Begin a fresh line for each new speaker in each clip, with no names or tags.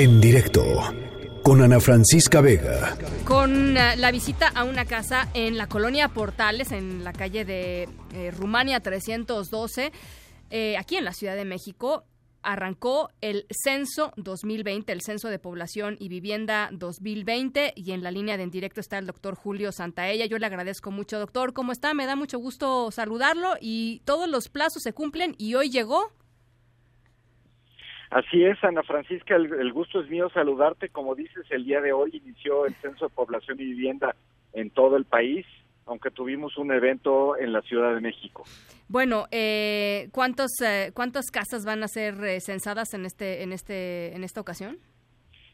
En directo con Ana Francisca Vega.
Con eh, la visita a una casa en la colonia Portales, en la calle de eh, Rumania 312, eh, aquí en la Ciudad de México, arrancó el censo 2020, el censo de población y vivienda 2020 y en la línea de en directo está el doctor Julio Santaella. Yo le agradezco mucho, doctor. ¿Cómo está? Me da mucho gusto saludarlo y todos los plazos se cumplen y hoy llegó.
Así es, Ana Francisca, el, gusto es mío saludarte. Como dices, el día de hoy inició el censo de población y vivienda en todo el país, aunque tuvimos un evento en la Ciudad de México.
Bueno, eh, ¿cuántos, eh, ¿cuántas casas van a ser eh, censadas en este, en este, en esta ocasión?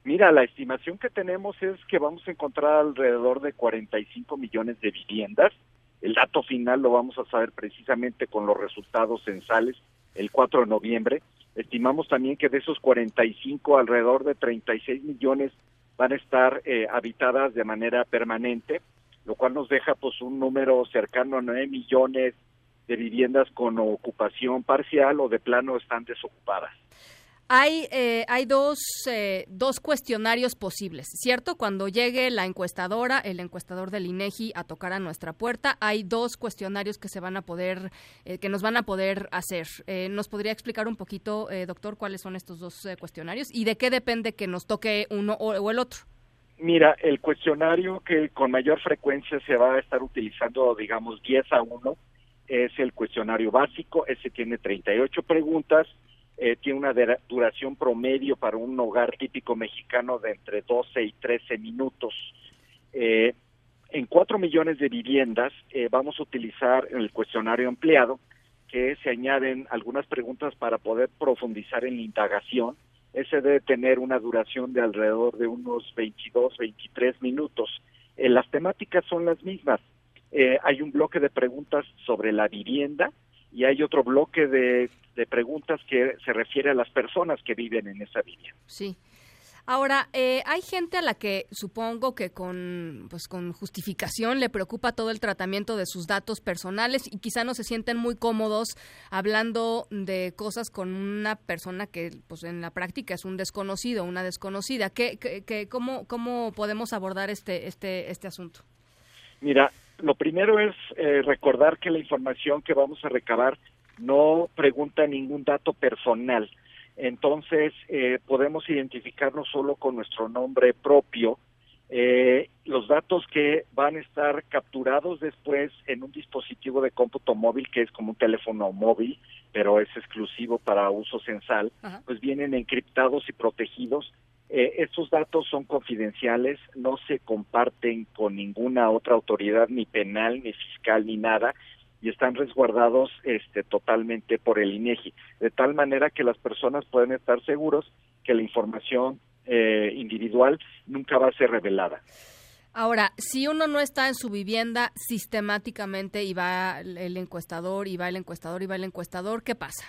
Mira, la estimación que tenemos es que vamos a encontrar alrededor de 45 millones de viviendas. El dato final lo vamos a saber precisamente con los resultados censales el 4 de noviembre Estimamos también que de esos 45, alrededor de 36 millones van a estar eh, habitadas de manera permanente, lo cual nos deja pues un número cercano a 9 millones de viviendas con ocupación parcial o de plano están desocupadas.
Hay, eh, hay dos, eh, dos cuestionarios posibles, ¿cierto? Cuando llegue la encuestadora, el encuestador del INEGI a tocar a nuestra puerta, hay dos cuestionarios que se van a poder, eh, que nos van a poder hacer. ¿Nos podría explicar un poquito, doctor, cuáles son estos dos cuestionarios y de qué depende que nos toque uno o, el otro?
Mira, el cuestionario que con mayor frecuencia se va a estar utilizando, digamos, 10 a 1, es el cuestionario básico. Ese tiene 38 preguntas eh, tiene una duración promedio para un hogar típico mexicano de entre 12 y 13 minutos. Eh, en 4 millones de viviendas eh, vamos a utilizar el cuestionario empleado, que se añaden algunas preguntas para poder profundizar en la indagación. Ese debe tener una duración de alrededor de unos 22, 23 minutos. las temáticas son las mismas. hay un bloque de preguntas sobre la vivienda, y hay otro bloque de, preguntas que se refiere a las personas que viven en esa vivienda.
Sí. Ahora, eh, hay gente a la que supongo que con, pues, con justificación le preocupa todo el tratamiento de sus datos personales y quizá no se sienten muy cómodos hablando de cosas con una persona que pues, en la práctica es un desconocido, una desconocida. ¿Qué, qué, cómo, ¿Cómo podemos abordar este, este, este asunto?
Mira, lo primero es eh, recordar que la información que vamos a recabar no pregunta ningún dato personal. Entonces, eh, podemos identificarnos solo con nuestro nombre propio. Eh, los datos que van a estar capturados después en un dispositivo de cómputo móvil, que es como un teléfono móvil, pero es exclusivo para uso censal, pues vienen encriptados y protegidos eh, estos datos son confidenciales, no se comparten con ninguna otra autoridad, ni penal, ni fiscal, ni nada, y están resguardados este, totalmente por el INEGI, de tal manera que las personas pueden estar seguros que la información eh, individual nunca va a ser revelada.
Ahora, si uno no está en su vivienda sistemáticamente y va el encuestador y va el encuestador y va el encuestador, ¿qué pasa?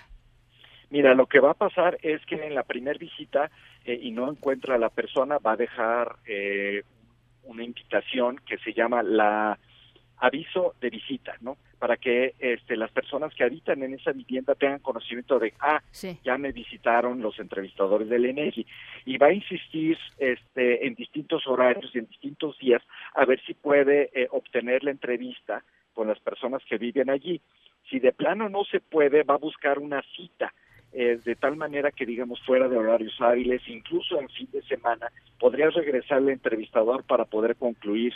Mira, lo que va a pasar es que en la primera visita eh, y no encuentra a la persona, va a dejar eh, una invitación que se llama la aviso de visita, ¿no? Para que este, las personas que habitan en esa vivienda tengan conocimiento de, ah, ya me visitaron los entrevistadores del ENEGI. Y va a insistir este, en distintos horarios y en distintos días a ver si puede eh, obtener la entrevista con las personas que viven allí. Si de plano no se puede, va a buscar una cita eh, de tal manera que, digamos, fuera de horarios hábiles, incluso en fin de semana, podría regresar el entrevistador para poder concluir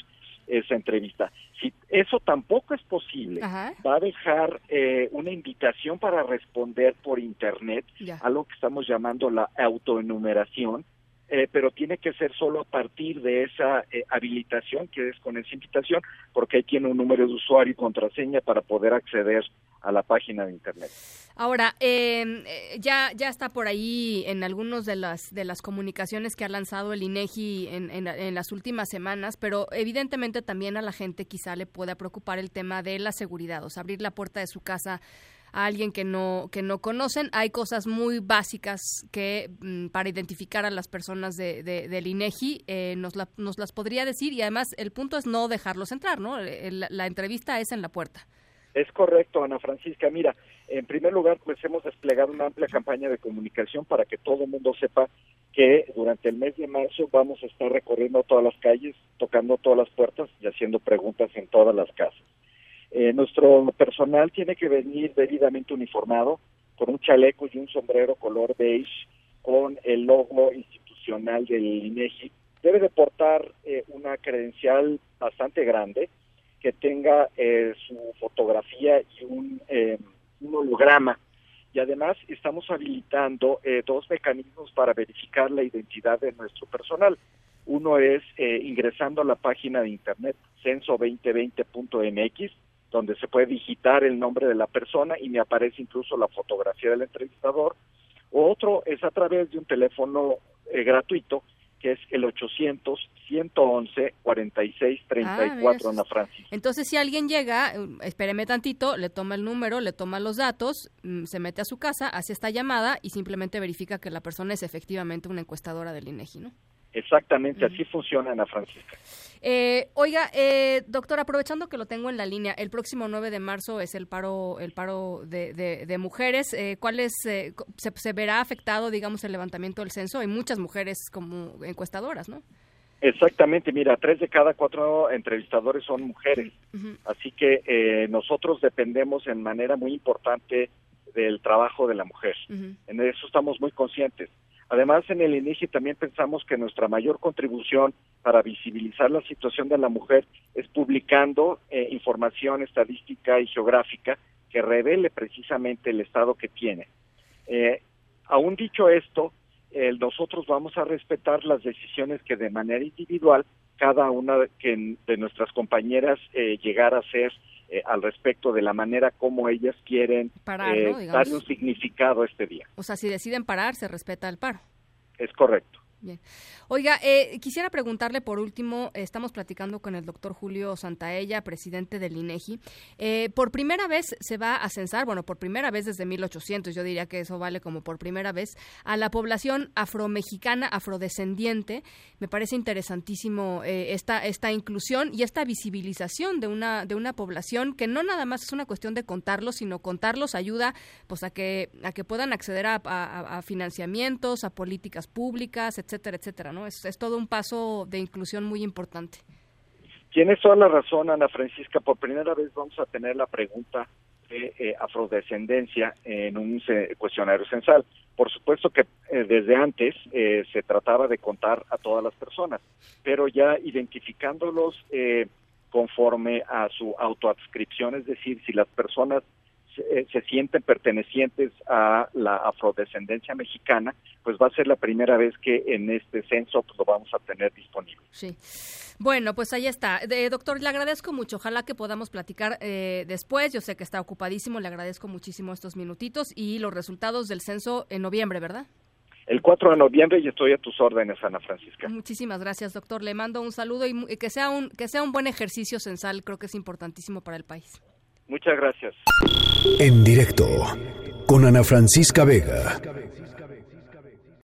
esa entrevista. Si eso tampoco es posible, va a dejar eh, una invitación para responder por Internet, algo que estamos llamando la autoenumeración, eh, pero tiene que ser solo a partir de esa habilitación, que es con esa invitación, porque ahí tiene un número de usuario y contraseña para poder acceder a la página de internet.
Ahora, em, eh, ya, ya está por ahí en algunas de las, de las comunicaciones que ha lanzado el INEGI en, en, las últimas semanas, pero evidentemente también a la gente quizá le pueda preocupar el tema de la seguridad, o sea, abrir la puerta de su casa a alguien que no que no conocen. Hay cosas muy básicas que mm, para identificar a las personas de, del INEGI eh, nos, nos las podría decir y además el punto es no dejarlos entrar, ¿no? la entrevista es en la puerta.
Es correcto, Ana Francisca. Mira, En primer lugar, pues hemos desplegado una amplia campaña de comunicación para que todo el mundo sepa que durante el mes de marzo vamos a estar recorriendo todas las calles, tocando todas las puertas y haciendo preguntas en todas las casas. Eh, nuestro personal tiene que venir debidamente uniformado, con un chaleco y un sombrero color beige, con el logo institucional del INEGI. Debe de portar eh, una credencial bastante grande, que tenga eh, su fotografía y un, un holograma y además estamos habilitando eh, dos mecanismos para verificar la identidad de nuestro personal. Uno es eh, ingresando a la página de internet censo2020.mx, donde se puede digitar el nombre de la persona y me aparece incluso la fotografía del entrevistador. Otro es a través de un teléfono eh, gratuito que es el 800 111 46 34 Ana Francis.
Entonces, si alguien llega, um, espéreme tantito, le toma el número, le toma los datos, mm, se mete a su casa, hace esta llamada y simplemente verifica que la persona es efectivamente una encuestadora del INEGI, ¿no?
Exactamente, así funciona Ana Francisca.
Eh, oiga, eh, doctor, aprovechando que lo tengo en la línea, el próximo 9 de marzo es el paro, el paro de, de, mujeres. Eh, ¿Cuál es, se, se, verá afectado, digamos, el levantamiento del censo? Hay muchas mujeres como encuestadoras, ¿no?
Exactamente, mira, tres de cada cuatro entrevistadores son mujeres, así que eh, nosotros dependemos en manera muy importante del trabajo de la mujer. En eso estamos muy conscientes. Además, en el INIGI también pensamos que nuestra mayor contribución para visibilizar la situación de la mujer es publicando eh, información estadística y geográfica que revele precisamente el estado que tiene. Eh, aún dicho esto, nosotros vamos a respetar las decisiones que de manera individual cada una de, de nuestras compañeras eh, llegara a hacer eh, al respecto de la manera como ellas quieren eh, darle un significado a este día.
O sea, si deciden parar, se respeta el paro.
Es correcto.
Bien. Oiga, eh, quisiera preguntarle por último, estamos platicando con el doctor Julio Santaella, presidente del INEGI. Eh, por primera vez se va a censar, bueno, por primera vez desde 1800, yo diría que eso vale como por primera vez, a la población afromexicana, afrodescendiente. Me parece interesantísimo eh, esta, esta inclusión y esta visibilización de una, de una población que no nada más es una cuestión de contarlos, sino contarlos ayuda pues a que, a que puedan acceder a, a financiamientos, a políticas públicas, etc etcétera, etcétera, ¿no? Es, es todo un paso de inclusión muy importante.
Tienes toda la razón, Ana Francisca. Por primera vez vamos a tener la pregunta de eh, afrodescendencia en un cuestionario censal. Por supuesto que eh, desde antes eh, se trataba de contar a todas las personas, pero ya identificándolos conforme a su autoadscripción, es decir, si las personas eh, se, sienten pertenecientes a la afrodescendencia mexicana, pues va a ser la primera vez que en este censo pues, lo vamos a tener disponible.
Sí. Bueno, pues ahí está. doctor, le agradezco mucho. Ojalá que podamos platicar eh, después. Yo sé que está ocupadísimo. Le agradezco muchísimo estos minutitos y los resultados del censo en noviembre, ¿verdad?
El 4 de noviembre y estoy a tus órdenes, Ana Francisca.
Muchísimas gracias, doctor. Le mando un saludo y que sea un que sea un buen ejercicio censal. Creo que es importantísimo para el país.
Muchas gracias.
En directo con Ana Francisca Vega.